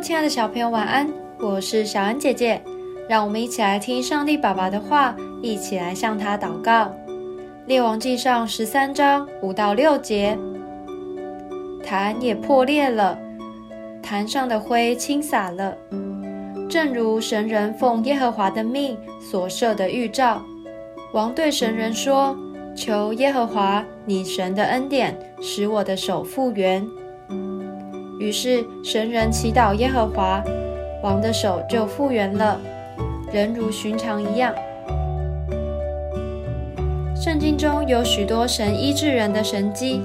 亲爱的小朋友，晚安！我是小恩姐姐，让我们一起来听上帝爸爸的话，一起来向他祷告。列王记上十三章五到六节，坛也破裂了，坛上的灰倾洒了，正如神人奉耶和华的命所设的预兆。王对神人说：“求耶和华你神的恩典，使我的手复原。”于是神人祈祷耶和华，王的手就复原了，人如寻常一样。圣经中有许多神医治人的神迹。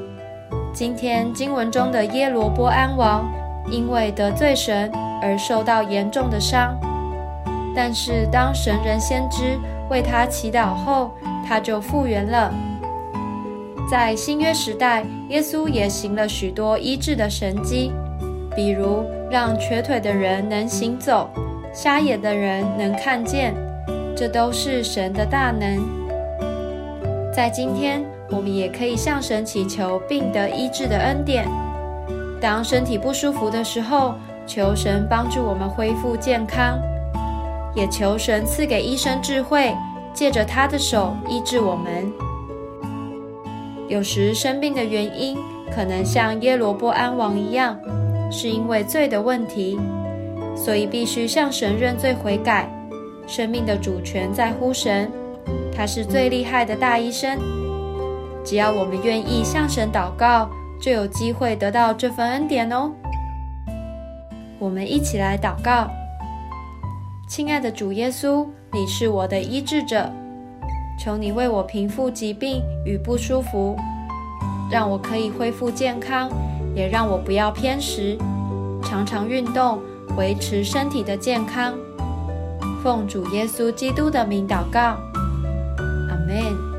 今天经文中的耶罗波安王，因为得罪神而受到严重的伤，但是当神人先知为他祈祷后，他就复原了。在新约时代，耶稣也行了许多医治的神迹。比如让瘸腿的人能行走，瞎眼的人能看见，这都是神的大能。在今天，我们也可以向神祈求病得医治的恩典。当身体不舒服的时候，求神帮助我们恢复健康，也求神赐给医生智慧，借着他的手医治我们。有时生病的原因可能像耶罗波安王一样。是因为罪的问题，所以必须向神认罪悔改。生命的主权在乎神，他是最厉害的大医生。只要我们愿意向神祷告，就有机会得到这份恩典哦。我们一起来祷告：亲爱的主耶稣，你是我的医治者，求你为我平复疾病与不舒服，让我可以恢复健康。也让我不要偏食，常常运动，维持身体的健康。奉主耶稣基督的名祷告，阿门。